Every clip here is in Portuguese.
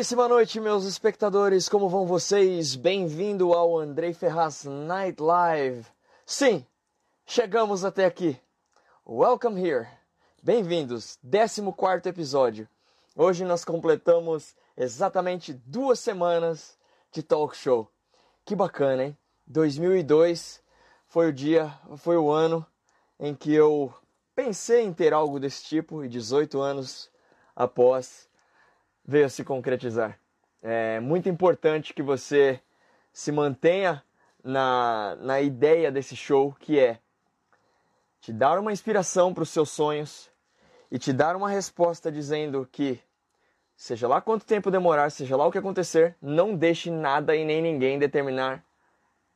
Boníssima noite, meus espectadores. Como vão vocês? Bem-vindo ao Andrei Ferraz Night Live. Sim, chegamos até aqui. Welcome here. Bem-vindos. 14 episódio. Hoje nós completamos exatamente duas semanas de talk show. Que bacana, hein? 2002 foi o dia, foi o ano em que eu pensei em ter algo desse tipo e 18 anos após veio a se concretizar. É muito importante que você se mantenha na, na ideia desse show, que é te dar uma inspiração para os seus sonhos e te dar uma resposta dizendo que, seja lá quanto tempo demorar, seja lá o que acontecer, não deixe nada e nem ninguém determinar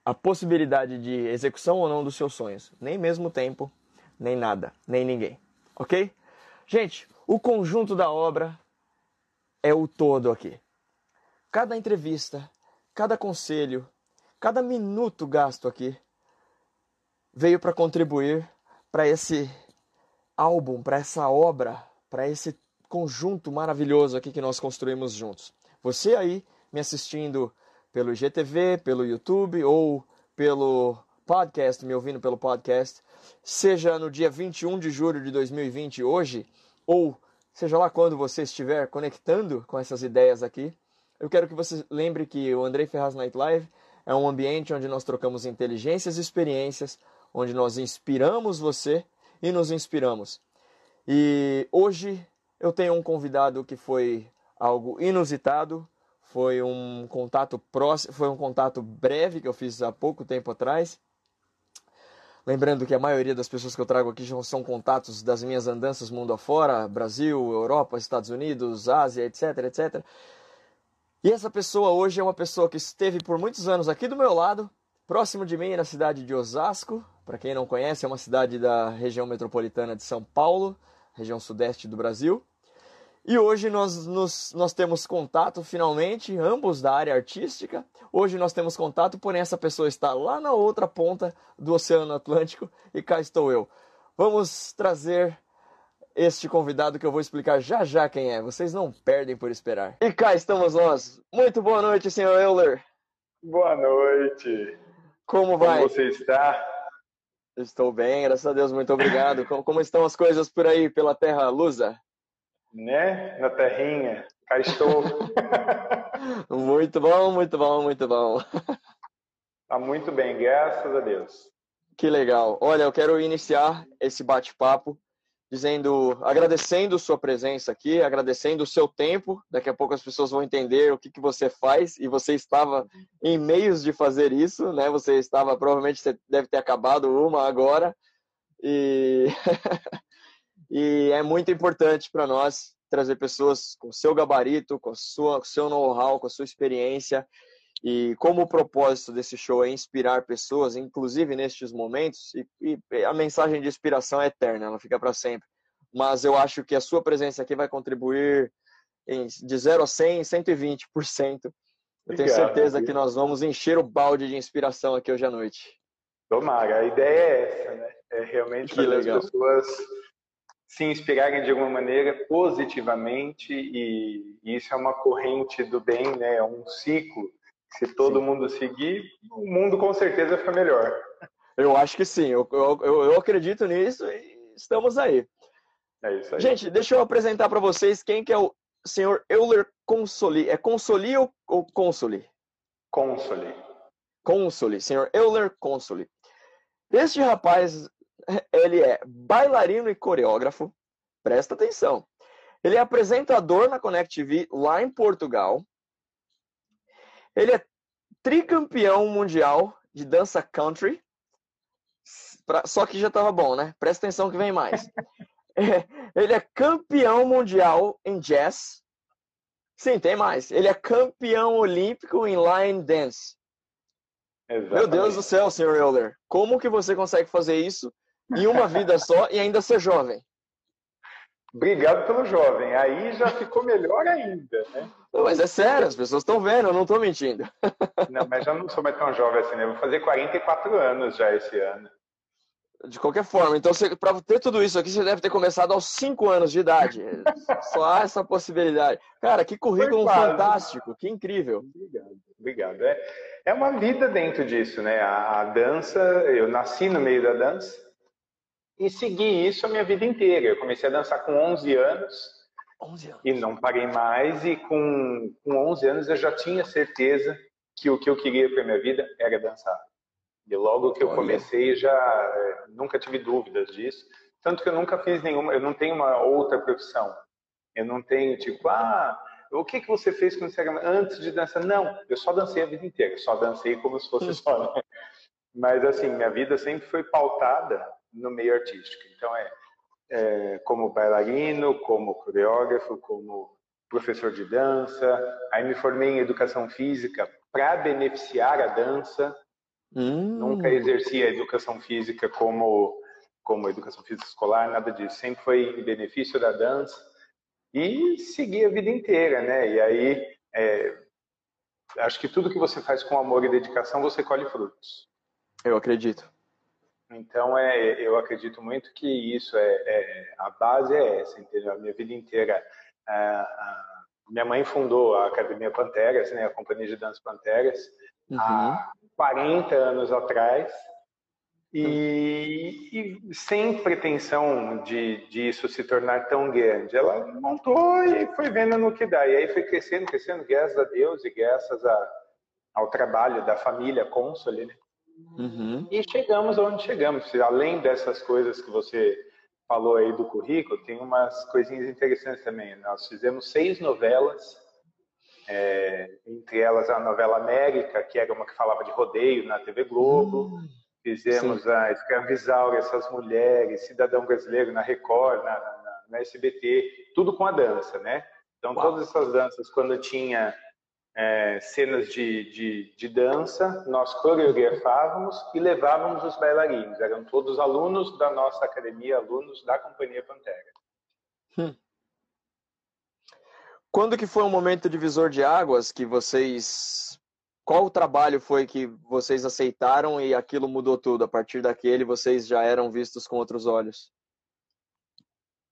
a possibilidade de execução ou não dos seus sonhos. Nem mesmo tempo, nem nada, nem ninguém. Ok? Gente, o conjunto da obra é o todo aqui. Cada entrevista, cada conselho, cada minuto gasto aqui veio para contribuir para esse álbum, para essa obra, para esse conjunto maravilhoso aqui que nós construímos juntos. Você aí me assistindo pelo IGTV, pelo YouTube ou pelo podcast, me ouvindo pelo podcast, seja no dia 21 de julho de 2020 hoje ou seja lá quando você estiver conectando com essas ideias aqui, eu quero que você lembre que o Andrei Ferraz Night Live é um ambiente onde nós trocamos inteligências e experiências, onde nós inspiramos você e nos inspiramos. E hoje eu tenho um convidado que foi algo inusitado, foi um contato próximo, foi um contato breve que eu fiz há pouco tempo atrás Lembrando que a maioria das pessoas que eu trago aqui são contatos das minhas andanças mundo afora, Brasil, Europa, Estados Unidos, Ásia, etc, etc. E essa pessoa hoje é uma pessoa que esteve por muitos anos aqui do meu lado, próximo de mim, na cidade de Osasco. Para quem não conhece, é uma cidade da região metropolitana de São Paulo, região sudeste do Brasil. E hoje nós, nos, nós temos contato, finalmente, ambos da área artística. Hoje nós temos contato, porém essa pessoa está lá na outra ponta do Oceano Atlântico e cá estou eu. Vamos trazer este convidado que eu vou explicar já já quem é. Vocês não perdem por esperar. E cá estamos nós. Muito boa noite, senhor Euler. Boa noite. Como vai? Como você está? Estou bem, graças a Deus, muito obrigado. como, como estão as coisas por aí pela terra lusa? Né? Na terrinha. Cá estou. muito bom, muito bom, muito bom. Tá muito bem, graças a Deus. Que legal. Olha, eu quero iniciar esse bate-papo dizendo, agradecendo sua presença aqui, agradecendo o seu tempo. Daqui a pouco as pessoas vão entender o que, que você faz e você estava em meios de fazer isso, né? Você estava, provavelmente, você deve ter acabado uma agora. E E é muito importante para nós trazer pessoas com seu gabarito, com, sua, com seu know-how, com a sua experiência. E como o propósito desse show é inspirar pessoas, inclusive nestes momentos, e, e a mensagem de inspiração é eterna, ela fica para sempre. Mas eu acho que a sua presença aqui vai contribuir em, de 0 a 100, 120%. Eu tenho certeza que nós vamos encher o balde de inspiração aqui hoje à noite. Tomara, a ideia é essa, né? É realmente fazer as pessoas se inspirarem de alguma maneira positivamente e isso é uma corrente do bem, né? É um ciclo. Se todo sim. mundo seguir, o mundo com certeza fica melhor. Eu acho que sim. Eu, eu, eu acredito nisso e estamos aí. É isso aí. Gente, deixa eu apresentar para vocês quem que é o senhor Euler Consoli. É Consoli ou, ou Consoli? Consoli. Consoli. Senhor Euler Consoli. Este rapaz ele é bailarino e coreógrafo. Presta atenção. Ele é apresentador na Connect TV lá em Portugal. Ele é tricampeão mundial de dança country. Só que já estava bom, né? Presta atenção que vem mais. ele é campeão mundial em jazz. Sim, tem mais. Ele é campeão olímpico em line dance. Exatamente. Meu Deus do céu, senhor Euler. Como que você consegue fazer isso em uma vida só e ainda ser jovem. Obrigado pelo jovem. Aí já ficou melhor ainda, né? Não, mas é sério, as pessoas estão vendo, eu não estou mentindo. Não, mas já não sou mais tão jovem assim, né? vou fazer 44 anos já esse ano. De qualquer forma, então para ter tudo isso aqui, você deve ter começado aos 5 anos de idade. Só há essa possibilidade. Cara, que currículo fantástico, que incrível. Obrigado. Obrigado. É, é uma vida dentro disso, né? A, a dança, eu nasci no meio da dança e segui isso a minha vida inteira. Eu comecei a dançar com 11 anos, 11 anos. e não parei mais. E com, com 11 anos eu já tinha certeza que o que eu queria para minha vida era dançar. E logo que eu Olha. comecei, já é, nunca tive dúvidas disso. Tanto que eu nunca fiz nenhuma, eu não tenho uma outra profissão. Eu não tenho, tipo, ah, o que, que você fez quando você era antes de dançar? Não, eu só dancei a vida inteira. Eu só dancei como se fosse só, né? Mas, assim, minha vida sempre foi pautada no meio artístico. Então, é, é como bailarino, como coreógrafo, como professor de dança. Aí me formei em educação física para beneficiar a dança. Hum. Nunca exerci a educação física como, como educação física escolar, nada disso. Sempre foi em benefício da dança. E segui a vida inteira, né? E aí, é, acho que tudo que você faz com amor e dedicação, você colhe frutos. Eu acredito. Então, é, eu acredito muito que isso é, é a base é essa, entendeu? A minha vida inteira. A, a, minha mãe fundou a Academia Panteras, né, a Companhia de Dança Panteras, uhum. há 40 anos atrás, e, e sem pretensão de, de, isso se tornar tão grande. Ela montou e foi vendo no que dá. E aí foi crescendo, crescendo, graças a Deus e graças a, ao trabalho da família Console, né? Uhum. E chegamos onde chegamos. Além dessas coisas que você falou aí do currículo, tem umas coisinhas interessantes também. Nós fizemos seis novelas, é, entre elas a novela América, que era uma que falava de rodeio na TV Globo. Uhum. Fizemos Sim. a Escravizaura, essas mulheres, Cidadão Brasileiro na Record, na, na, na SBT, tudo com a dança, né? Então, Uau. todas essas danças, quando tinha é, cenas de, de, de, dança, nós coreografávamos e levávamos os bailarinos. Eram todos alunos da nossa academia, alunos da Companhia Pantera. Hum. Quando que foi um momento divisor de águas que vocês... Qual o trabalho foi que vocês aceitaram e aquilo mudou tudo? A partir daquele, vocês já eram vistos com outros olhos?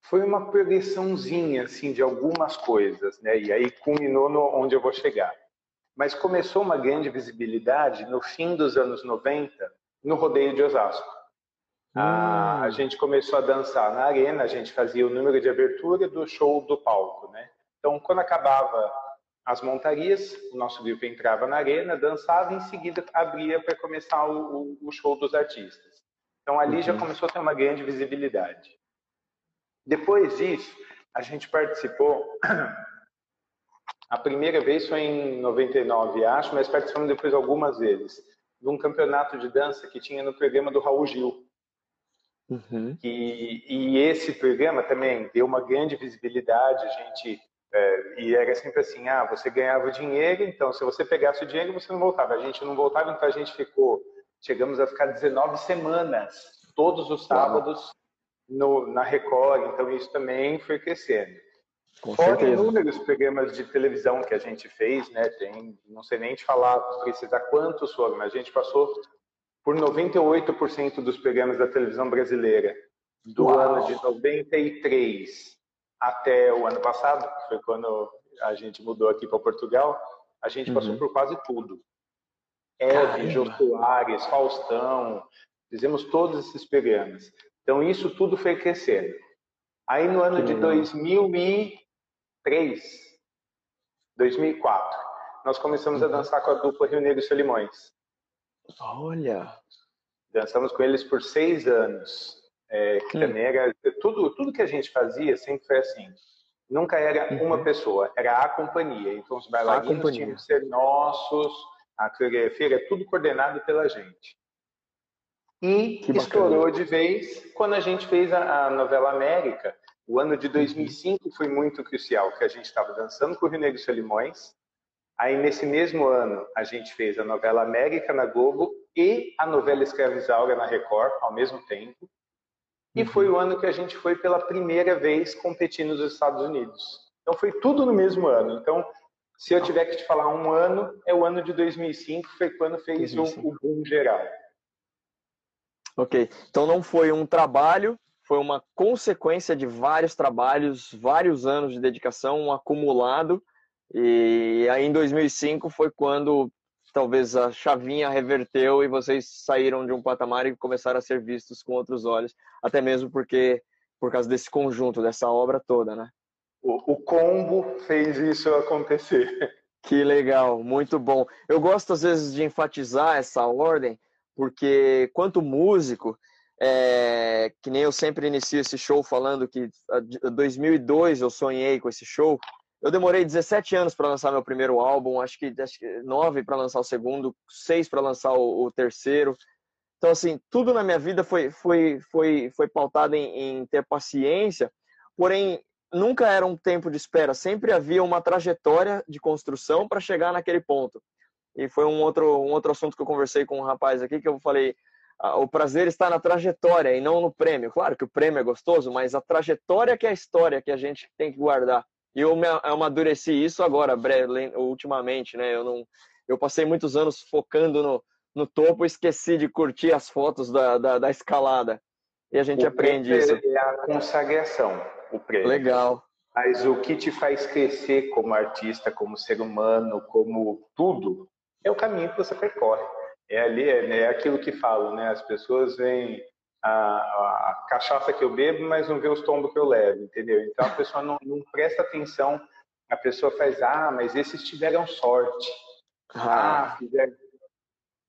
Foi uma progressãozinha assim de algumas coisas, né? E aí culminou no onde eu vou chegar. Mas começou uma grande visibilidade no fim dos anos 90 no rodeio de Osasco. Hum. A, a gente começou a dançar na arena, a gente fazia o número de abertura do show do palco, né? Então, quando acabava as montarias, o nosso grupo entrava na arena, dançava e em seguida abria para começar o, o, show dos artistas. Então, ali uhum. já começou a ter uma grande visibilidade. Depois disso, a gente participou. A primeira vez foi em 99, acho, mas participamos depois algumas vezes de um campeonato de dança que tinha no programa do Raul Gil. Uhum. E, e, esse programa também deu uma grande visibilidade. A gente é, e era sempre assim: ah, você ganhava dinheiro, então se você pegasse o dinheiro, você não voltava. A gente não voltava, então a gente ficou. Chegamos a ficar 19 semanas, todos os sábados, no, na Record, então isso também foi crescendo. Com Fora certeza. inúmeros programas de televisão que a gente fez, né? Tem, não sei nem te falar, precisar quantos foram, mas a gente passou por 98% dos programas da televisão brasileira do Uau. ano de 93 até o ano passado, que foi quando a gente mudou aqui para Portugal, a gente uhum. passou por quase tudo. Eve, Jô Soares, Faustão, fizemos todos esses programas. Então, isso tudo foi crescendo. Aí, no ano de 2003, 2004, nós começamos a uhum. dançar com a dupla Rio Negro e Solimões. Olha! Dançamos com eles por seis anos. É, que hum. também era. Tudo, tudo que a gente fazia sempre foi assim. Nunca era uhum. uma pessoa, era a companhia. Então, os bailarinos tinham que ser nossos, a coreografia era tudo coordenado pela gente. E estourou de vez quando a gente fez a, a, novela América. O ano de 2005 foi muito crucial, que a gente estava dançando com o Rio Negro Solimões. Aí, nesse mesmo ano, a gente fez a novela América na Globo e a novela Escravizaura na Record, ao mesmo tempo. E foi o ano que a gente foi pela primeira vez competir nos Estados Unidos. Então, foi tudo no mesmo ano. Então, se eu tiver que te falar um ano, é o ano de 2005, foi quando fez o, o boom geral. Ok, então não foi um trabalho, foi uma consequência de vários trabalhos, vários anos de dedicação, um acumulado. E aí em 2005 foi quando talvez a chavinha reverteu e vocês saíram de um patamar e começaram a ser vistos com outros olhos, até mesmo porque por causa desse conjunto, dessa obra toda, né? O, o combo fez isso acontecer. Que legal, muito bom. Eu gosto às vezes de enfatizar essa ordem, porque quanto músico, é, que nem eu sempre inicio esse show falando que em 2002 eu sonhei com esse show. Eu demorei 17 anos para lançar meu primeiro álbum, acho que, acho que 9 para lançar o segundo, 6 para lançar o, o, terceiro. Então, assim, tudo na minha vida foi, foi, foi, foi pautado em, em ter paciência, porém, nunca era um tempo de espera, sempre havia uma trajetória de construção para chegar naquele ponto. E foi um outro, um outro assunto que eu conversei com um rapaz aqui, que eu falei, ah, o prazer está na trajetória e não no prêmio. Claro que o prêmio é gostoso, mas a trajetória que é a história que a gente tem que guardar. E eu me amadureci isso agora, ultimamente, né? Eu não, eu passei muitos anos focando no, no topo, esqueci de curtir as fotos da, da, da escalada. E a gente o aprende isso. É a consagração, o prêmio. Legal. Mas o que te faz crescer como artista, como ser humano, como tudo, é o caminho que você percorre. É ali, é, é aquilo que falo, né? As pessoas veem a, a, a, cachaça que eu bebo, mas não vê os tombos que eu levo, entendeu? Então a pessoa não, não presta atenção, a pessoa faz, ah, mas esses tiveram sorte. Ah, fizeram.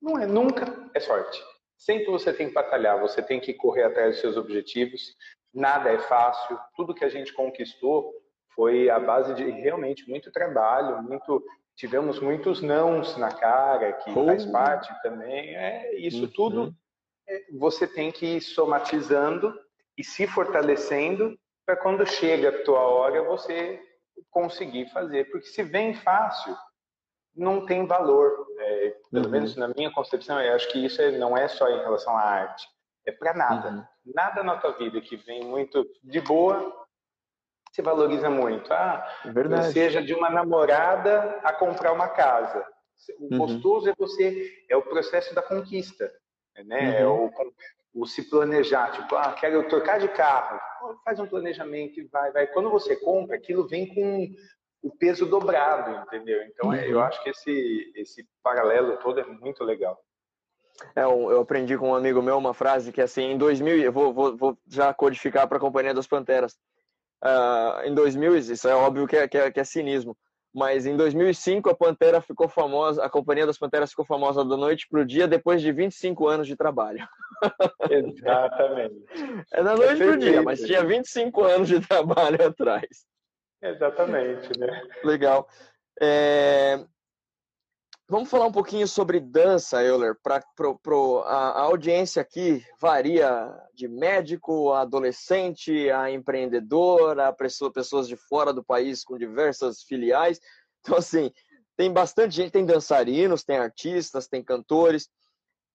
Não é, nunca é sorte. Sempre você tem que batalhar, você tem que correr atrás dos seus objetivos. Nada é fácil. Tudo que a gente conquistou foi a base de realmente muito trabalho, muito tivemos muitos nãos na cara, que oh. faz parte também. É isso uhum. tudo. É, você tem que ir somatizando e se fortalecendo para quando chega a tua hora você conseguir fazer. Porque se vem fácil, não tem valor. É, pelo uhum. menos na minha concepção, eu acho que isso é, não é só em relação à arte. É para nada. Uhum. Nada na tua vida que vem muito de boa se valoriza muito. Ah, Verdade. seja de uma namorada a comprar uma casa. O uhum. gostoso é você, é o processo da conquista, né? É uhum. É o, o, se planejar, tipo, ah, quero trocar de carro, faz um planejamento e vai, vai. Quando você compra, aquilo vem com o peso dobrado, entendeu? Então, uhum. eu acho que esse, esse paralelo todo é muito legal. É, eu aprendi com um amigo meu uma frase que assim, em 2000, eu vou, vou, vou já codificar para a Companhia das Panteras uh, em 2000, isso é óbvio que é, que, é, que é cinismo, mas em 2005 a Pantera ficou famosa, a Companhia das Panteras ficou famosa da noite para o dia depois de 25 anos de trabalho. Exatamente. É da noite é para o dia, mas tinha 25 anos de trabalho atrás. Exatamente, né? Legal. É... Vamos falar um pouquinho sobre dança, Euler. Pro, a, a, audiência aqui varia de médico a adolescente, a empreendedor, a pessoa, pessoas de fora do país com diversas filiais. Então, assim, tem bastante gente, tem dançarinos, tem artistas, tem cantores.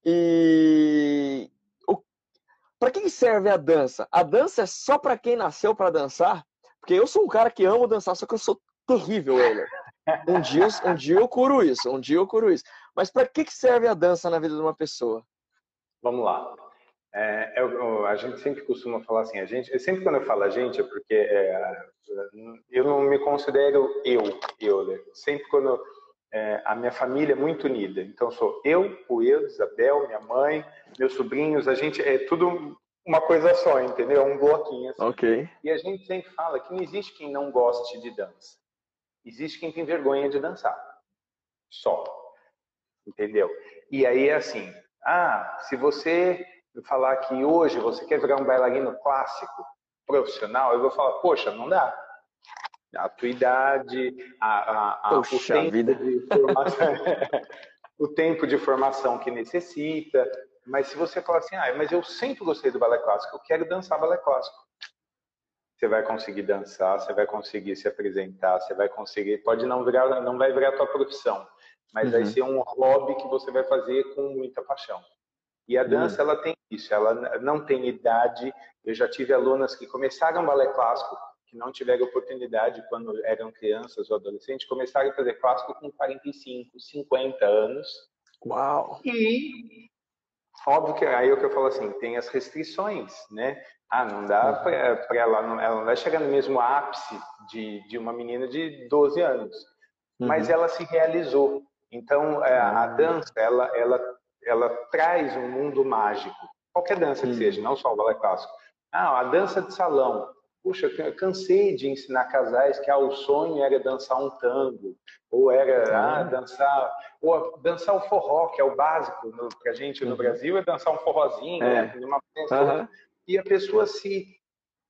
E para que serve a dança? A dança é só para quem nasceu para dançar? Porque eu sou um cara que amo dançar, só que eu sou terrível, Euler. Um dia, um dia eu curo isso, um dia eu curo isso. Mas para que, que serve a dança na vida de uma pessoa? Vamos lá. É, eu, a gente sempre costuma falar assim, a gente, sempre quando eu falo a gente é porque é, eu não me considero eu, eu, né? sempre quando é, a minha família é muito unida, então sou eu, o eu, Isabel, minha mãe, meus sobrinhos, a gente é tudo uma coisa só, entendeu? Um bloquinho assim. Ok. E a gente sempre fala que não existe quem não goste de dança. Existe quem tem vergonha de dançar. Só. Entendeu? E aí é assim: ah, se você falar que hoje você quer virar um bailarino clássico, profissional, eu vou falar, poxa, não dá. A tua idade, a, a, a o, tempo vida. De formação, o tempo de formação que necessita. Mas se você falar assim, ah, mas eu sempre gostei do balé clássico, eu quero dançar balé clássico você vai conseguir dançar, você vai conseguir se apresentar, você vai conseguir, pode não virar, não vai virar a tua profissão, mas uhum. vai ser um hobby que você vai fazer com muita paixão. E a dança, uhum. ela tem isso, ela não tem idade. Eu já tive alunas que começaram balé clássico, que não tiveram oportunidade quando eram crianças ou adolescentes, começaram a fazer clássico com 45, 50 anos. Uau! E Óbvio que aí é o que eu falo assim, tem as restrições, né? Ah, não dá para ela, não, ela não vai chegar no mesmo ápice de, de uma menina de 12 anos, uhum. mas ela se realizou. Então, é, a ah. dança, ela, ela, ela traz um mundo mágico. Qualquer dança que seja, não só o balé clássico. Ah, a dança de salão. Puxa, cansei de ensinar casais que ah, o sonho era dançar um tango, ou era ah, dançar, ou dançar o forró, que é o básico para a gente no uhum. Brasil, é dançar um forrozinho, é. né? Uma uhum. E a pessoa se,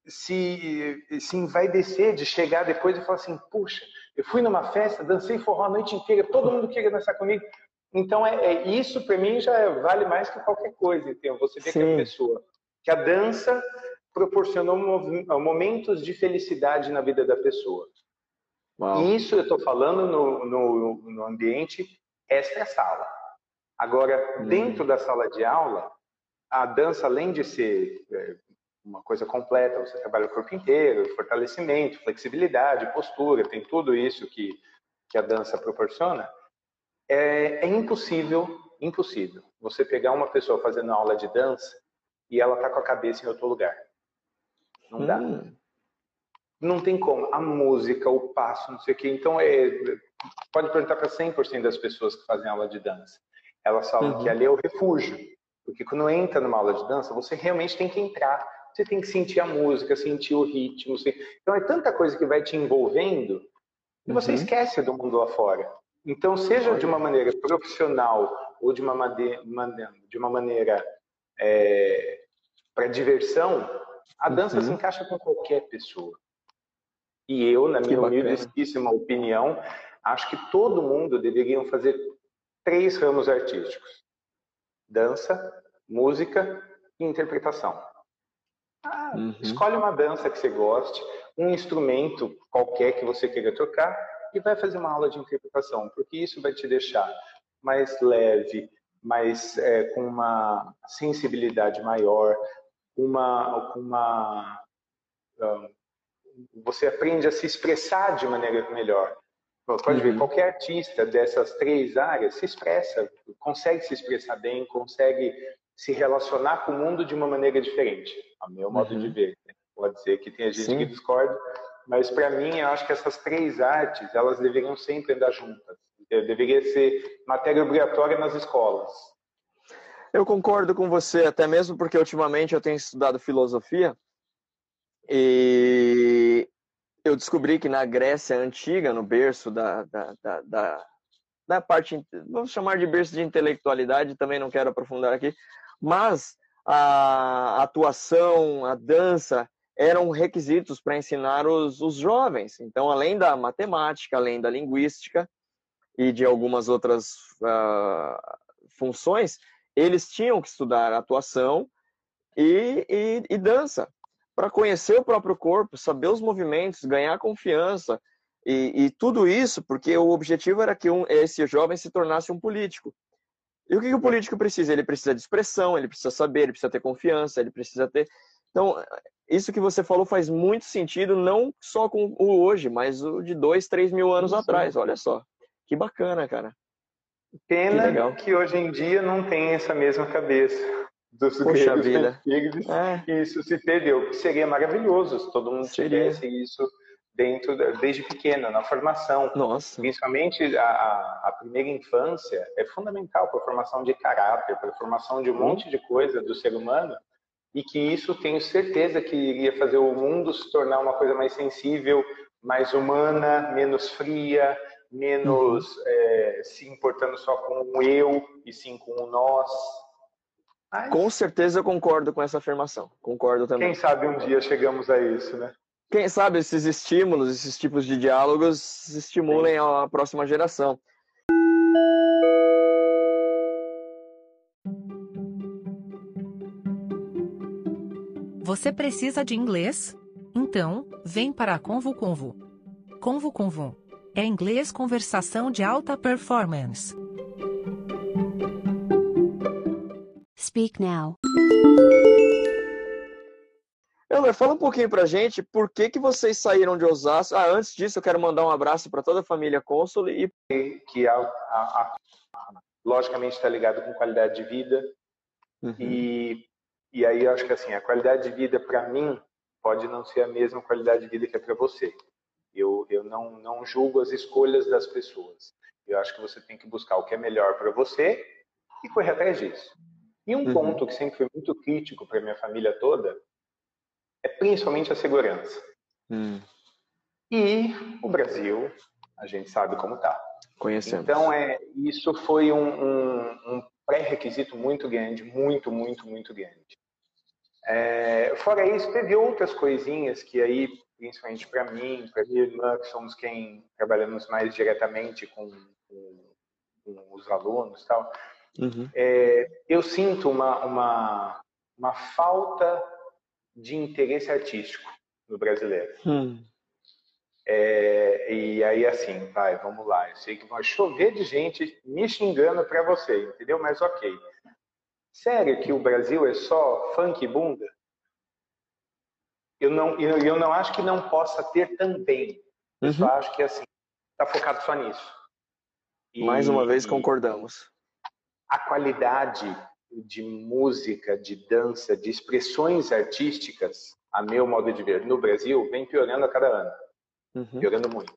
se, se envaidecer de chegar depois e falar assim, puxa, eu fui numa festa, dancei forró a noite inteira, todo mundo queria dançar comigo. Então, é, é isso para mim já vale mais que qualquer coisa. Então, você vê Sim. que a pessoa, que a dança proporcionou momentos de felicidade na vida da pessoa. Uau. E isso eu estou falando no, no, no ambiente extra-sala. Agora, hum. dentro da sala de aula, a dança, além de ser é, uma coisa completa, você trabalha o corpo inteiro, fortalecimento, flexibilidade, postura, tem tudo isso que, que a dança proporciona, é, é impossível, impossível, você pegar uma pessoa fazendo aula de dança e ela tá com a cabeça em outro lugar. Não dá. Hum. Não tem como. A música, o passo, não sei o quê. Então, é, pode perguntar para 100% das pessoas que fazem aula de dança. Elas falam uhum. que ali é o refúgio. Porque quando entra numa aula de dança, você realmente tem que entrar. Você tem que sentir a música, sentir o ritmo. Então, é tanta coisa que vai te envolvendo que você uhum. esquece do mundo lá fora. Então, seja de uma maneira profissional ou de uma, maneira, de uma maneira é, para diversão, a dança uhum. se encaixa com qualquer pessoa. E eu, na minha humildíssima opinião, acho que todo mundo deveria fazer três ramos artísticos: dança, música e interpretação. Ah, uhum. Escolhe uma dança que você goste, um instrumento qualquer que você queira tocar e vai fazer uma aula de interpretação, porque isso vai te deixar mais leve, mais é, com uma sensibilidade maior, uma, uma um, você aprende a se expressar de maneira melhor. Pode ver, uhum. qualquer artista dessas três áreas se expressa, consegue se expressar bem, consegue se relacionar com o mundo de uma maneira diferente, a meu modo uhum. de ver. Né? Pode ser que tenha gente Sim. que discorda, mas para mim eu acho que essas três artes elas deveriam sempre andar juntas. Deveria ser matéria obrigatória nas escolas. Eu concordo com você, até mesmo porque ultimamente eu tenho estudado filosofia e eu descobri que na Grécia Antiga, no berço da, da, da, da, da parte, vamos chamar de berço de intelectualidade, também não quero aprofundar aqui, mas a atuação, a dança eram requisitos para ensinar os, os jovens. Então, além da matemática, além da linguística e de algumas outras uh, funções, eles tinham que estudar atuação e, e, e dança para conhecer o próprio corpo, saber os movimentos, ganhar confiança e, e, tudo isso porque o objetivo era que um, esse jovem se tornasse um político. E o que, que o político precisa? Ele precisa de expressão, ele precisa saber, ele precisa ter confiança, ele precisa ter. Então, isso que você falou faz muito sentido, não só com o hoje, mas o de dois, três mil anos Sim. atrás. Olha só, que bacana, cara. Pena que, que, hoje em dia não tem essa mesma cabeça dos Poxa vida. É. Isso se perdeu. Seria maravilhoso se todo mundo Seria. tivesse isso dentro desde pequeno, na formação. Nossa. Principalmente a, a primeira infância é fundamental para a formação de caráter, para a formação de um uhum. monte de coisa do ser humano e que isso tenho certeza que iria fazer o mundo se tornar uma coisa mais sensível, mais humana, menos fria, menos uhum. é, se importando só com o eu e sim com o nós. Mas... Com certeza eu concordo com essa afirmação. Concordo também. Quem sabe um dia chegamos a isso, né? Quem sabe esses estímulos, esses tipos de diálogos estimulem sim. a próxima geração. Você precisa de inglês? Então, vem para a Convo Convo. Convo Convo é inglês conversação de alta performance. Speak now. Elmer, fala um pouquinho pra gente por que, que vocês saíram de Osasco. Ah, antes disso, eu quero mandar um abraço para toda a família Consul e. Que a, a, a, logicamente está ligado com qualidade de vida. Uhum. E, e aí eu acho que assim, a qualidade de vida para mim pode não ser a mesma qualidade de vida que é para você. Eu, eu não, não julgo as escolhas das pessoas. Eu acho que você tem que buscar o que é melhor para você e correr atrás disso. E um uhum. ponto que sempre foi muito crítico para minha família toda é principalmente a segurança. Uhum. E o Brasil, a gente sabe como está. Conhecemos. Então, é, isso foi um, um, um pré-requisito muito grande, muito, muito, muito grande. É, fora isso, teve outras coisinhas que aí, principalmente para mim, para minha irmã, que somos quem trabalhamos mais diretamente com, com, com os alunos tal, uhum. é, eu sinto uma, uma, uma falta de interesse artístico no brasileiro. Hum. É, e aí, assim, vai, vamos lá. Eu sei que vai chover de gente me xingando para você, entendeu? Mas ok. Sério que o Brasil é só funk e bunda? Eu não, eu, eu não acho que não possa ter também. Eu uhum. só acho que, assim, tá focado só nisso. E, Mais uma vez concordamos. A qualidade de música, de dança, de expressões artísticas, a meu modo de ver, no Brasil, vem piorando a cada ano uhum. jogando muito.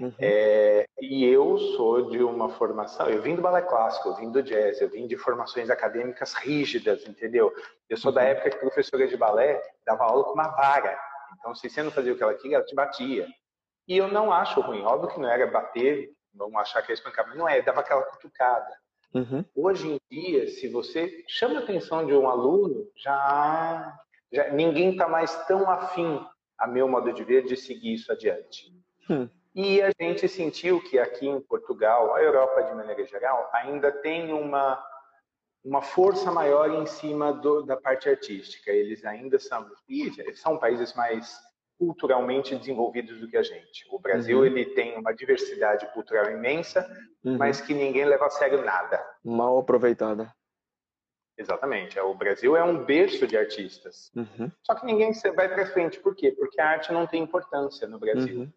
Uhum. É, e eu sou de uma formação, eu vim do balé clássico, eu vim do jazz, eu vim de formações acadêmicas rígidas, entendeu? Eu sou da uhum. época que a professora de balé dava aula com uma vara. Então, se você não fazia o que ela queria, ela te batia. E eu não acho ruim. Óbvio que não era bater, vamos achar que é espancar, mas não é, dava aquela cutucada. Uhum. Hoje em dia, se você chama a atenção de um aluno, já, já ninguém está mais tão afim a meu modo de ver, de seguir isso adiante. Hum. E a gente sentiu que aqui em Portugal, a Europa de maneira geral, ainda tem uma, uma força maior em cima do, da parte artística. Eles ainda são, são países mais culturalmente desenvolvidos do que a gente. O Brasil uhum. ele tem uma diversidade cultural imensa, uhum. mas que ninguém leva a sério nada. Mal aproveitada. Exatamente. É, o Brasil é um berço de artistas. Uhum. Só que ninguém vai para frente. Por quê? Porque a arte não tem importância no Brasil. Uhum.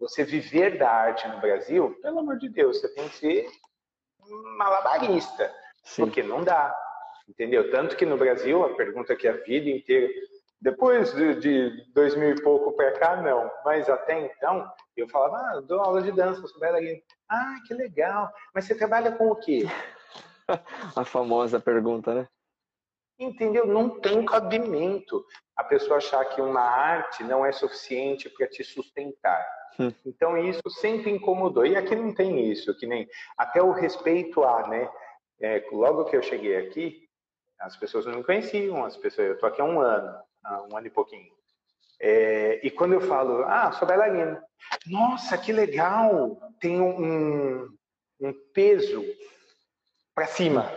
Você viver da arte no Brasil, pelo amor de Deus, você tem que ser malabarista. Sim. Porque não dá. Entendeu? Tanto que no Brasil, a pergunta que a vida inteira. Depois de, de dois mil e pouco para cá, não. Mas até então, eu falava, ah, dou aula de dança, sou bailarina. Ah, que legal. Mas você trabalha com o quê? a famosa pergunta, né? Entendeu? Não tem cabimento a pessoa achar que uma arte não é suficiente para te sustentar. Hum. Então isso sempre incomodou. E aqui não tem isso, que nem até o respeito a, né? É, logo que eu cheguei aqui, as pessoas não me conheciam, as pessoas, eu tô aqui há um ano, um ano e pouquinho. É, e quando eu falo, ah, sou bailarina, nossa, que legal, tem um, um peso para cima.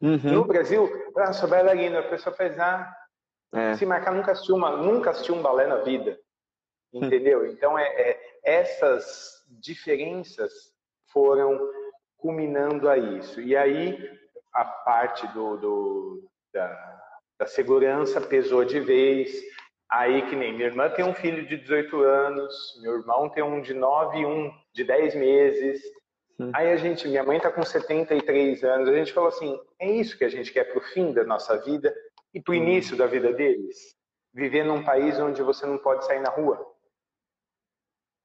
Uhum. No Brasil, ah, sou bailarina, a pessoa faz, ah, é. se marcar, nunca assistiu, uma, nunca assistiu um balé na vida. Entendeu? Então, é, é, essas diferenças foram culminando a isso. E aí, a parte do, do da, da segurança pesou de vez. Aí, que nem minha irmã tem um filho de 18 anos, meu irmão tem um de 9 e um de 10 meses. Hum. Aí a gente, minha mãe está com 73 anos, a gente falou assim: é isso que a gente quer para o fim da nossa vida e para o início da vida deles? Viver num país onde você não pode sair na rua.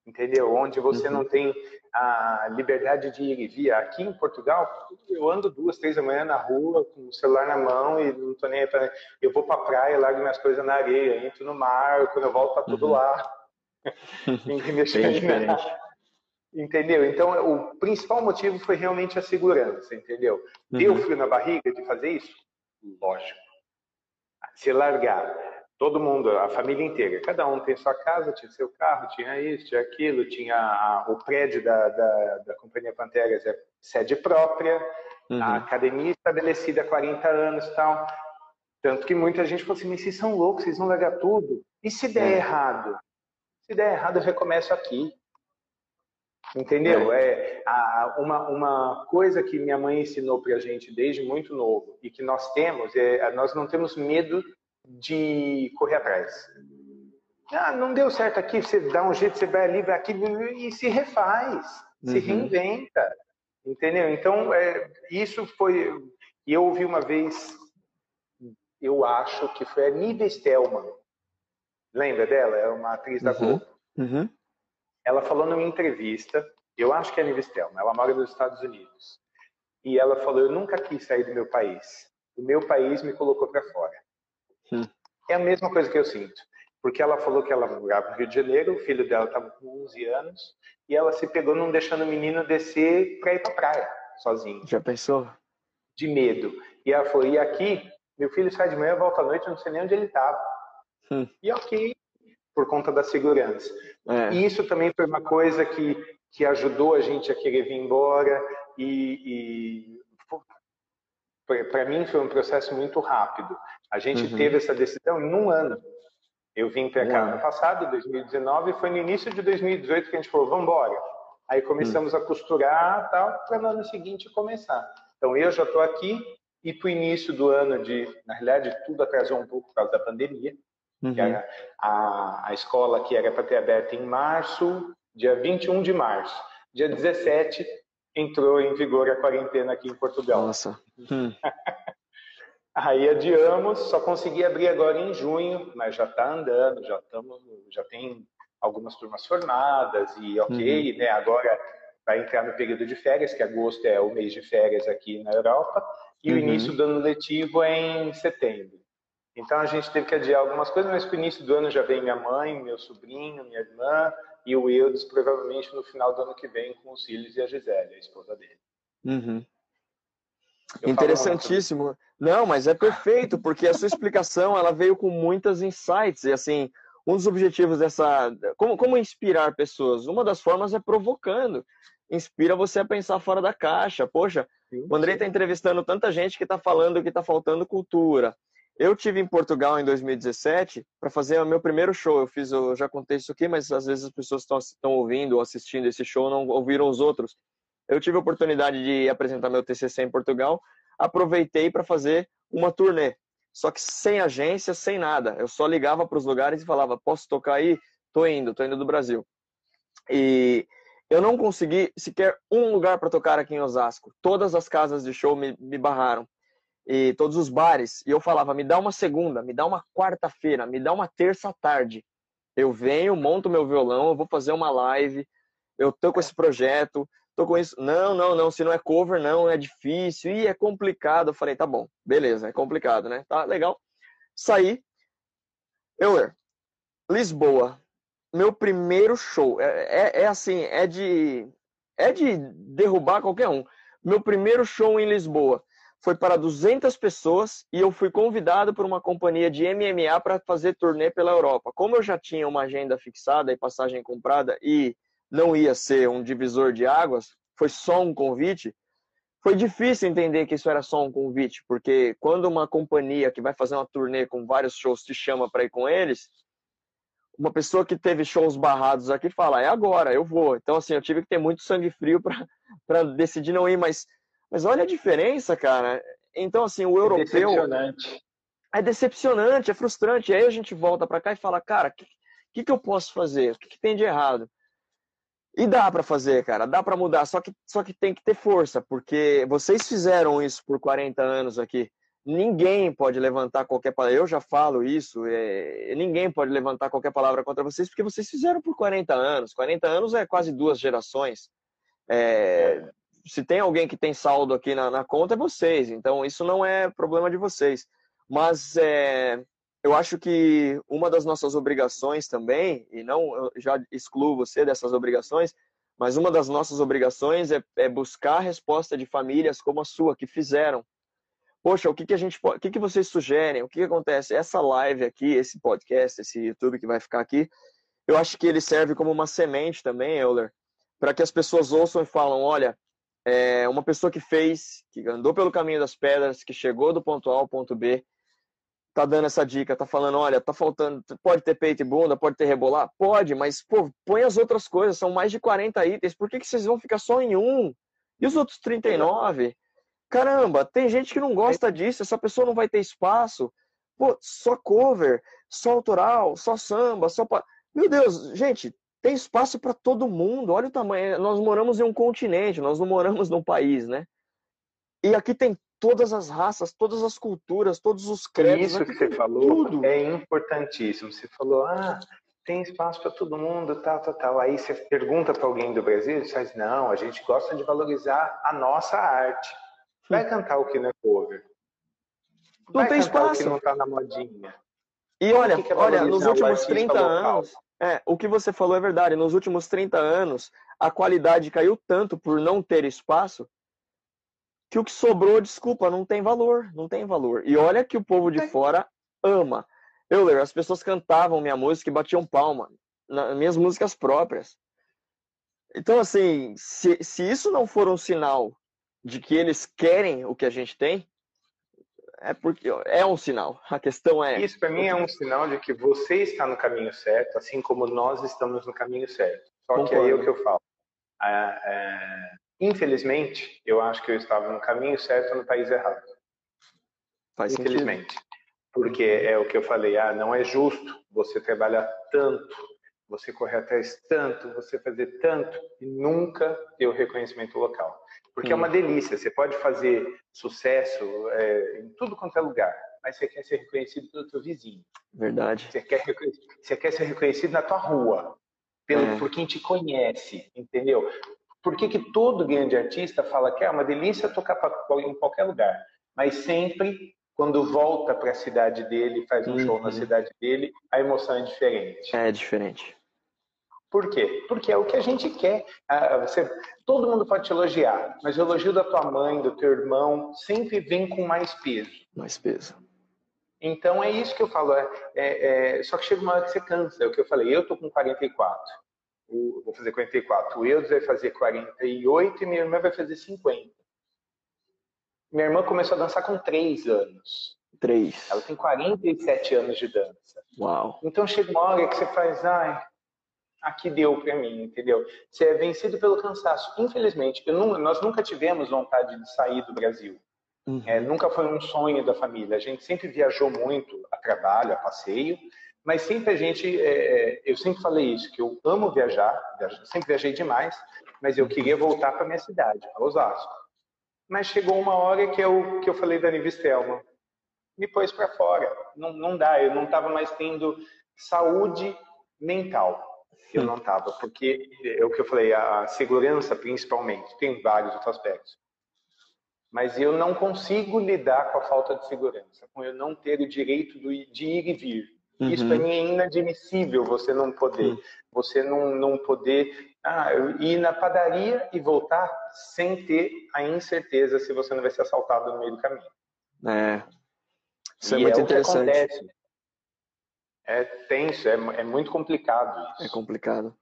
Entendeu? Onde você uhum. não tem a liberdade de ir e vir. Aqui em Portugal, eu ando duas, três da manhã na rua, com o celular na mão e não tô nem aí pra... Eu vou para a praia, largo minhas coisas na areia, entro no mar, quando eu volto tá tudo uhum. lá. Mexe Entendeu? Então, o principal motivo foi realmente a segurança, entendeu? Uhum. Deu frio na barriga de fazer isso? Lógico. Se largar, todo mundo, a família inteira, cada um tem sua casa, tinha seu carro, tinha isso, tinha aquilo, tinha a, o prédio da, da, da Companhia Panteras, é sede própria, uhum. a academia estabelecida há 40 anos e tal. Tanto que muita gente falou assim, mas vocês são loucos, vocês vão largar tudo? E se der é. errado? Se der errado, eu recomeço aqui. Entendeu? É, é a, uma, uma coisa que minha mãe ensinou para a gente desde muito novo e que nós temos é nós não temos medo de correr atrás. Ah, não deu certo aqui, você dá um jeito, você vai ali, vai aqui e se refaz, uhum. se reinventa. Entendeu? Então, é, isso foi. E eu ouvi uma vez eu acho que foi a Nive Stelman. Lembra dela? É uma atriz da Uhum. Globo. Uhum. Ela falou numa entrevista, eu acho que é a Nive Stelman, ela mora nos Estados Unidos. E ela falou: Eu nunca quis sair do meu país. O meu país me colocou para fora. Hum. É a mesma coisa que eu sinto. Porque ela falou que ela morava no Rio de Janeiro, o filho dela estava com 11 anos, e ela se pegou não deixando o menino descer para ir para praia, sozinho, Já pensou? de medo. E ela falou: E aqui, meu filho sai de manhã, volta à noite, eu não sei nem onde ele estava. Hum. E ok, por conta da segurança. É. E isso também foi uma coisa que, que ajudou a gente a querer vir embora e, para mim foi um processo muito rápido. A gente Uhum. teve essa decisão em um ano. Eu vim para cá ano. ano passado, 2019, e foi no início de 2018 que a gente falou, vamos embora. Aí começamos Hum. a costurar tal para no ano seguinte começar. Então eu já estou aqui e para o início do ano de, na realidade tudo atrasou um pouco por causa da pandemia que Uhum. era a, a escola que era para ter aberto em março, dia 21 de março. Dia 17 entrou em vigor a quarentena aqui em Portugal. Nossa. Hum. Aí adiamos, só consegui abrir agora em junho, mas já está andando, já estamos, já tem algumas turmas formadas e ok, né? Agora vai entrar no período de férias, que agosto é o mês de férias aqui na Europa, e o Uhum. início do ano letivo é em setembro. Então a gente teve que adiar algumas coisas, mas para o início do ano já vem minha mãe, meu sobrinho, minha irmã e o Eudes provavelmente no final do ano que vem com os filhos e a Gisele, a esposa dele. Uhum. Eu Interessantíssimo. Não, mas é perfeito, porque a sua explicação ela veio com muitas insights. E assim, um dos objetivos dessa. Como, como inspirar pessoas? Uma das formas é provocando. Inspira você a pensar fora da caixa. Poxa, o Andrei está entrevistando tanta gente que está falando que está faltando cultura. Eu tive em Portugal em 2017 para fazer o meu primeiro show. Eu fiz, eu já contei isso aqui, mas às vezes as pessoas estão ouvindo ou assistindo esse show não ouviram os outros. Eu tive a oportunidade de apresentar meu TCC em Portugal, aproveitei para fazer uma turnê. Só que sem agência, sem nada. Eu só ligava para os lugares e falava: "Posso tocar aí? Tô indo, tô indo do Brasil". E eu não consegui sequer um lugar para tocar aqui em Osasco. Todas as casas de show me, me barraram e todos os bares. E eu falava: "Me dá uma segunda, me dá uma quarta-feira, me dá uma terça tarde. Eu venho, monto meu violão, eu vou fazer uma live. Eu tô com esse projeto, tô com isso. Não, não, não, se não é cover, não, é difícil e é complicado. Eu falei, tá bom, beleza, é complicado, né? Tá legal. Saí. Euler, Lisboa, meu primeiro show. É, é, é, assim, é de. É de derrubar qualquer um. Meu primeiro show em Lisboa foi para 200 pessoas e eu fui convidado por uma companhia de MMA para fazer turnê pela Europa. Como eu já tinha uma agenda fixada e passagem comprada e não ia ser um divisor de águas, foi só um convite. Foi difícil entender que isso era só um convite, porque quando uma companhia que vai fazer uma turnê com vários shows te chama para ir com eles, uma pessoa que teve shows barrados aqui fala: é agora, eu vou. Então, assim, eu tive que ter muito sangue frio para decidir não ir, mas, mas olha a diferença, cara. Então, assim, o europeu. É decepcionante. É decepcionante, é frustrante. E aí a gente volta para cá e fala: cara, o que, que, que eu posso fazer? O que, que tem de errado? E dá para fazer, cara, dá para mudar, só que, só que tem que ter força, porque vocês fizeram isso por 40 anos aqui. Ninguém pode levantar qualquer palavra. Eu já falo isso, é... ninguém pode levantar qualquer palavra contra vocês, porque vocês fizeram por 40 anos. 40 anos é quase duas gerações. É... Se tem alguém que tem saldo aqui na, na, conta, é vocês. Então, isso não é problema de vocês. Mas é... eu acho que uma das nossas obrigações também, e não eu já excluo você dessas obrigações, mas uma das nossas obrigações é, é buscar a resposta de famílias como a sua, que fizeram. Poxa, o que, que a gente o que, que vocês sugerem? O que, que acontece? Essa live aqui, esse podcast, esse YouTube que vai ficar aqui, eu acho que ele serve como uma semente também, Euler, para que as pessoas ouçam e falam, olha, é uma pessoa que fez, que andou pelo caminho das pedras, que chegou do ponto A ao ponto B, tá dando essa dica, tá falando, olha, tá faltando, pode ter peito e bunda, pode ter rebolar? Pode, mas, pô, põe as outras coisas, são mais de 40 itens, por que, que vocês vão ficar só em um? E os outros 39? Caramba, tem gente que não gosta disso, essa pessoa não vai ter espaço. Pô, só cover, só autoral, só samba, só... Pa... Meu Deus, gente, tem espaço para todo mundo, olha o tamanho, nós moramos em um continente, nós não moramos num país, né? E aqui tem todas as raças, todas as culturas, todos os credos. Isso que você falou tudo. é importantíssimo. Você falou, ah, tem espaço para todo mundo, tal, tal, tal. Aí você pergunta para alguém do Brasil, ele faz, não, a gente gosta de valorizar a nossa arte. Vai cantar o que não é cover. Não Vai tem espaço. o que não está na modinha. E olha, que olha, nos últimos 30 local? anos, é, o que você falou é verdade. Nos últimos 30 anos, a qualidade caiu tanto por não ter espaço que o que sobrou, desculpa, não tem valor, não tem valor. E olha que o povo de fora ama. Euler, as pessoas cantavam minha música e batiam palma, nas minhas músicas próprias. Então, assim, se, se isso não for um sinal de que eles querem o que a gente tem, é porque é um sinal. A questão é. Isso para mim é um sinal de que você está no caminho certo, assim como nós estamos no caminho certo. Só Concordo. que aí é o que eu falo. É, é, infelizmente, eu acho que eu estava no caminho certo no país errado. Faz infelizmente. Sentido. Porque é o que eu falei, ah, não é justo você trabalhar tanto, você correr atrás tanto, você fazer tanto e nunca ter o reconhecimento local. Porque hum. é uma delícia, você pode fazer sucesso é, em tudo quanto é lugar, mas você quer ser reconhecido pelo teu vizinho. Verdade. Você quer, você quer ser reconhecido na tua rua, pelo, é. por quem te conhece, entendeu? Por que, que todo grande artista fala que é uma delícia tocar em qualquer lugar, mas sempre quando volta para a cidade dele, faz um uhum. show na uhum. cidade dele, a emoção é diferente. É diferente. Por quê? Porque é o que a gente quer. Ah, você, todo mundo pode te elogiar, mas o elogio da tua mãe, do teu irmão, sempre vem com mais peso. Mais peso. Então é isso que eu falo. É, é, é, só que chega uma hora que você cansa. É o que eu falei. Eu tô com 44. O, vou fazer 44. O Eudes vai fazer 48 e minha irmã vai fazer 50. Minha irmã começou a dançar com 3 anos. 3. Ela tem 47 anos de dança. Uau. Então chega uma hora que você faz, ai, aqui deu para mim, entendeu? Você é vencido pelo cansaço. Infelizmente, não, nós nunca tivemos vontade de sair do Brasil. Uhum. É, nunca foi um sonho da família. A gente sempre viajou muito a trabalho, a passeio, mas sempre a gente, é, é eu sempre falei isso, que eu amo viajar, sempre viajei demais, mas eu queria voltar para minha cidade, para Osasco. Mas chegou uma hora que eu, que eu falei da Nivistelma, me pôs para fora. Não, não dá, eu não estava mais tendo saúde mental eu não estava, porque é o que eu falei, a segurança principalmente, tem vários outros aspectos. Mas eu não consigo lidar com a falta de segurança, com eu não ter o direito de ir e vir. Uhum. Isso para mim é inadmissível, você não poder. Uhum. Você não, não poder ah, ir na padaria e voltar sem ter a incerteza se você não vai ser assaltado no meio do caminho. É. Isso é e é muito é interessante. É tenso, é, é muito complicado isso. É complicado.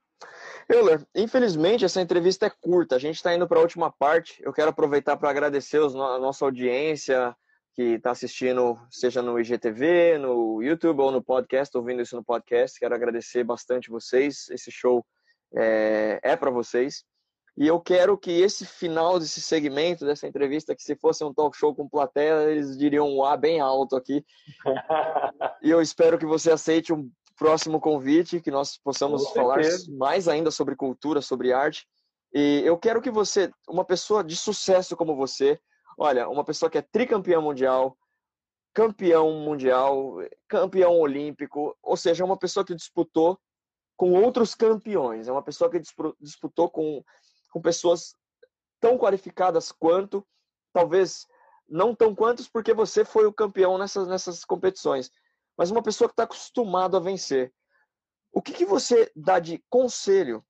Euler, infelizmente essa entrevista é curta, a gente está indo para a última parte. Eu quero aproveitar para agradecer a nossa audiência que está assistindo, seja no IGTV, no YouTube ou no podcast, ouvindo isso no podcast. Quero agradecer bastante vocês. Esse show é, é para vocês. E eu quero que esse final desse segmento, dessa entrevista, que se fosse um talk show com plateia, eles diriam um A bem alto aqui. e eu espero que você aceite um próximo convite, que nós possamos falar mais ainda sobre cultura, sobre arte. E eu quero que você, uma pessoa de sucesso como você, olha, uma pessoa que é tricampeã mundial, campeão mundial, campeão olímpico, ou seja, uma pessoa que disputou com outros campeões, é uma pessoa que disputou com com pessoas tão qualificadas quanto, talvez não tão quantos, porque você foi o campeão nessas, nessas competições, mas uma pessoa que está acostumado a vencer. O que, que você dá de conselho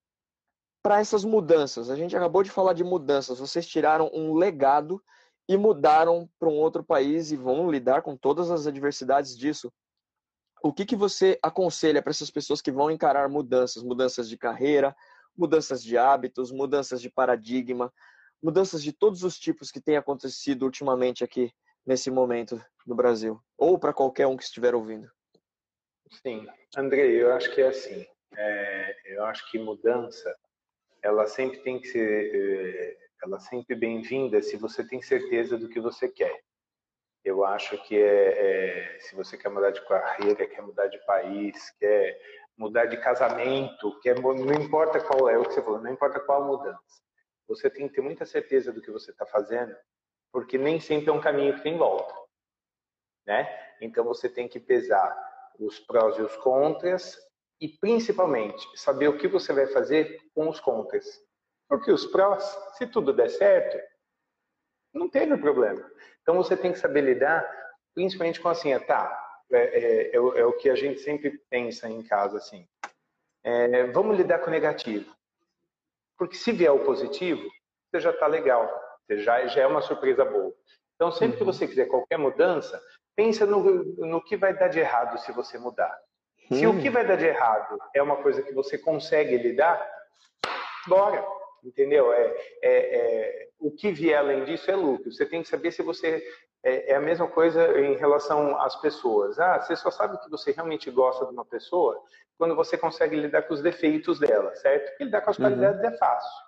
para essas mudanças? A gente acabou de falar de mudanças. Vocês tiraram um legado e mudaram para um outro país e vão lidar com todas as adversidades disso. O que, que você aconselha para essas pessoas que vão encarar mudanças, mudanças de carreira, mudanças de hábitos, mudanças de paradigma, mudanças de todos os tipos que têm acontecido ultimamente aqui nesse momento no Brasil, ou para qualquer um que estiver ouvindo. Sim, Andrei, eu acho que é assim. É, eu acho que mudança, ela sempre tem que ser, é, ela sempre bem-vinda se você tem certeza do que você quer. Eu acho que é, é, se você quer mudar de carreira, quer mudar de país, quer mudar de casamento, que é, não importa qual é o que você falou, não importa qual mudança. Você tem que ter muita certeza do que você está fazendo, porque nem sempre é um caminho que tem volta, né? Então você tem que pesar os prós e os contras e principalmente saber o que você vai fazer com os contras. Porque os prós, se tudo der certo, não teve problema. Então você tem que saber lidar, principalmente com assim, tá, é, é, é, é, o que a gente sempre pensa em casa assim. É, vamos lidar com o negativo. Porque se vier o positivo, você já está legal, você já, já é uma surpresa boa. Então sempre que uhum. você quiser qualquer mudança, pensa no, no que vai dar de errado se você mudar. Se o que hum. vai dar de errado é uma coisa que você consegue lidar, bora, entendeu? É, é, é, o que vier além disso é lucro. Você tem que saber se você é, é, a mesma coisa em relação às pessoas. Ah, você só sabe que você realmente gosta de uma pessoa quando você consegue lidar com os defeitos dela, certo? Porque lidar com as uhum. qualidades é fácil.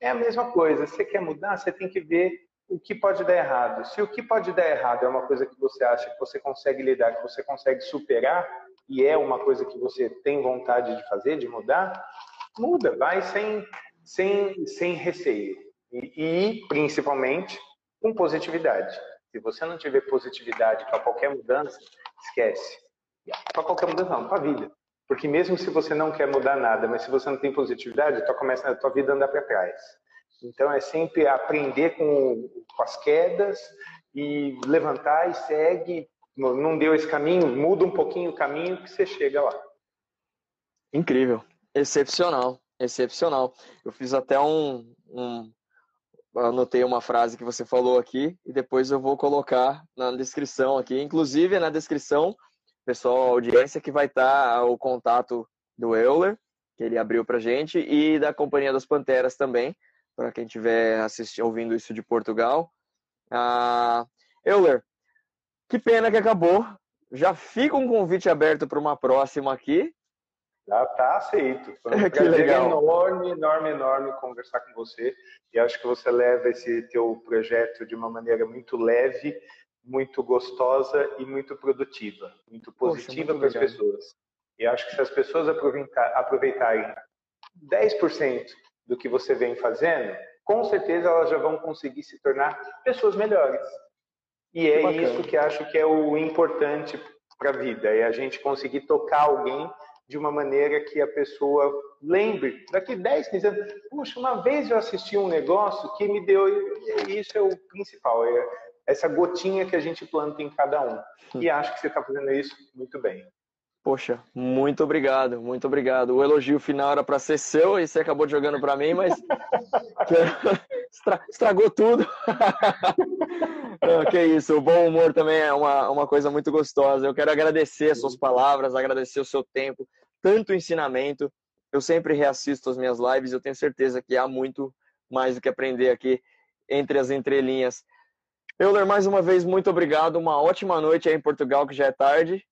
É a mesma coisa. Você quer mudar, você tem que ver o que pode dar errado. Se o que pode dar errado é uma coisa que você acha que você consegue lidar, que você consegue superar, e é uma coisa que você tem vontade de fazer, de mudar, muda, vai sem, sem, sem receio. E, e principalmente com positividade. Se você não tiver positividade para qualquer mudança, esquece. Para qualquer mudança, não, para a vida. Porque mesmo se você não quer mudar nada, mas se você não tem positividade, tua, começa, a tua vida andar para trás. Então é sempre aprender com, com as quedas e levantar e segue. Não deu esse caminho, muda um pouquinho o caminho que você chega lá. Incrível, excepcional, excepcional. Eu fiz até um, um anotei uma frase que você falou aqui e depois eu vou colocar na descrição aqui. Inclusive na descrição, pessoal, audiência, que vai estar tá o contato do Euler, que ele abriu pra gente, e da Companhia das Panteras também, para quem estiver assistindo, ouvindo isso de Portugal. Ah, Euler, que pena que acabou. Já fica um convite aberto para uma próxima aqui. Já está aceito. Foi um que legal. enorme, enorme, enorme conversar com você. E acho que você leva esse teu projeto de uma maneira muito leve, muito gostosa e muito produtiva, muito positiva para as pessoas. E acho que se as pessoas aproveitarem 10% do que você vem fazendo, com certeza elas já vão conseguir se tornar pessoas melhores. E é isso que acho que é o importante para a vida, é a gente conseguir tocar alguém de uma maneira que a pessoa lembre, daqui 10, 15 anos, puxa, uma vez eu assisti um negócio que me deu, e isso é o principal, é essa gotinha que a gente planta em cada um. E acho que você está fazendo isso muito bem. Poxa, muito obrigado, muito obrigado. O elogio final era para ser seu e você acabou jogando para mim, mas estragou tudo. que isso, o bom humor também é uma, uma coisa muito gostosa. Eu quero agradecer as suas palavras, agradecer o seu tempo, tanto ensinamento. Eu sempre reassisto as minhas lives, eu tenho certeza que há muito mais do que aprender aqui entre as entrelinhas. Euler, mais uma vez, muito obrigado. Uma ótima noite aí em Portugal, que já é tarde.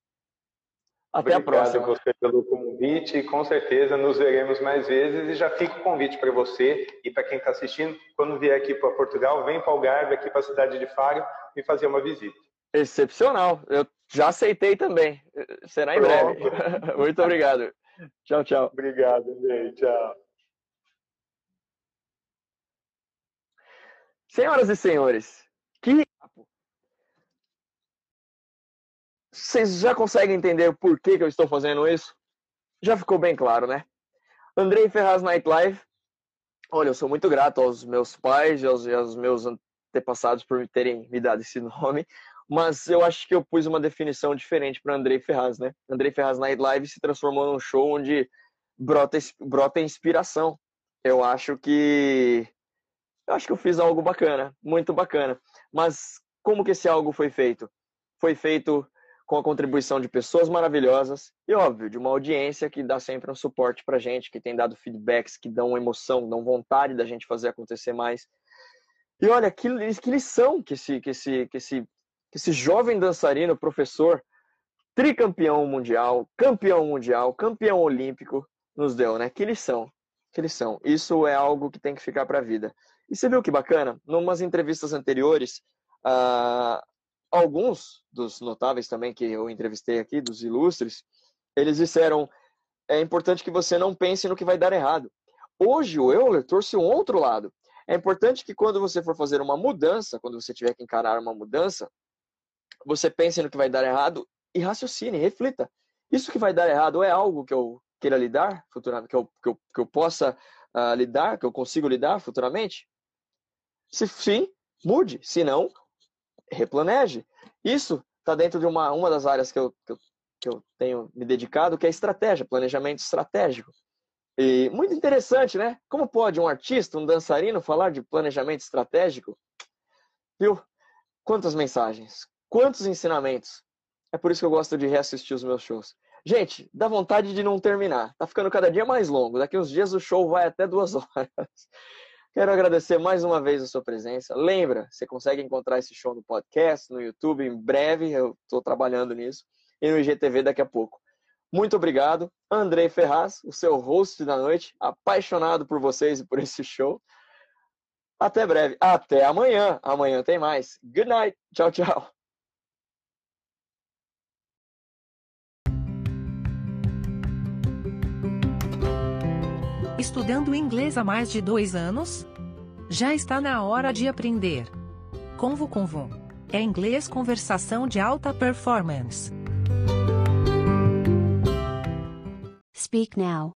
Até Obrigado a próxima. Obrigado você pelo convite e com certeza nos veremos mais vezes. E já fica o convite para você e para quem está assistindo, quando vier aqui para Portugal, vem para Algarve, aqui para a cidade de Faro e fazer uma visita. Excepcional. Eu já aceitei também. Será em Pronto. breve. Muito obrigado. Tchau, tchau. Obrigado, Andrei. Tchau. Senhoras e senhores, que Vocês já conseguem entender por que, que eu estou fazendo isso? Já ficou bem claro, né? Andrei Ferraz Nightlife. Olha, eu sou muito grato aos meus pais e aos, aos meus antepassados por terem me dado esse nome, mas eu acho que eu pus uma definição diferente para Andrei Ferraz, né? Andrei Ferraz Nightlife se transformou num show onde brota, brota inspiração. Eu acho que eu acho que eu fiz algo bacana, muito bacana. Mas como que esse algo foi feito? Foi feito com a contribuição de pessoas maravilhosas e, óbvio, de uma audiência que dá sempre um suporte pra gente, que tem dado feedbacks, que dão emoção, dão vontade da gente fazer acontecer mais. E olha, que, que lição que esse, que, esse, que, esse, que esse jovem dançarino, professor, tricampeão mundial, campeão mundial, campeão olímpico, nos deu, né? Que lição, que lição. Isso é algo que tem que ficar para a vida. E você viu que bacana? Numas entrevistas anteriores, uh, alguns dos notáveis também que eu entrevistei aqui, dos ilustres, eles disseram: é importante que você não pense no que vai dar errado. Hoje o Euler trouxe um outro lado. É importante que quando você for fazer uma mudança, quando você tiver que encarar uma mudança, você pense no que vai dar errado e raciocine, reflita. Isso que vai dar errado é algo que eu queira lidar futuramente, que eu, que eu, que eu possa uh, lidar, que eu consigo lidar futuramente? Se sim, mude. Se não, replaneje. Isso está dentro de uma, uma das áreas que eu, que eu, que eu tenho me dedicado, que é estratégia, planejamento estratégico. E muito interessante, né? Como pode um artista, um dançarino falar de planejamento estratégico? Viu? Quantas mensagens, quantos ensinamentos. É por isso que eu gosto de reassistir os meus shows. Gente, dá vontade de não terminar. Tá ficando cada dia mais longo. Daqui uns dias o show vai até duas horas. Quero agradecer mais uma vez a sua presença. Lembra, você consegue encontrar esse show no podcast, no YouTube em breve. Eu estou trabalhando nisso. E no IGTV daqui a pouco. Muito obrigado. Andrei Ferraz, o seu host da noite, apaixonado por vocês e por esse show. Até breve. Até amanhã. Amanhã tem mais. Good night. Tchau, tchau. Estudando inglês há mais de dois anos? Já está na hora de aprender. Convo Convo. É inglês conversação de alta performance. Speak now.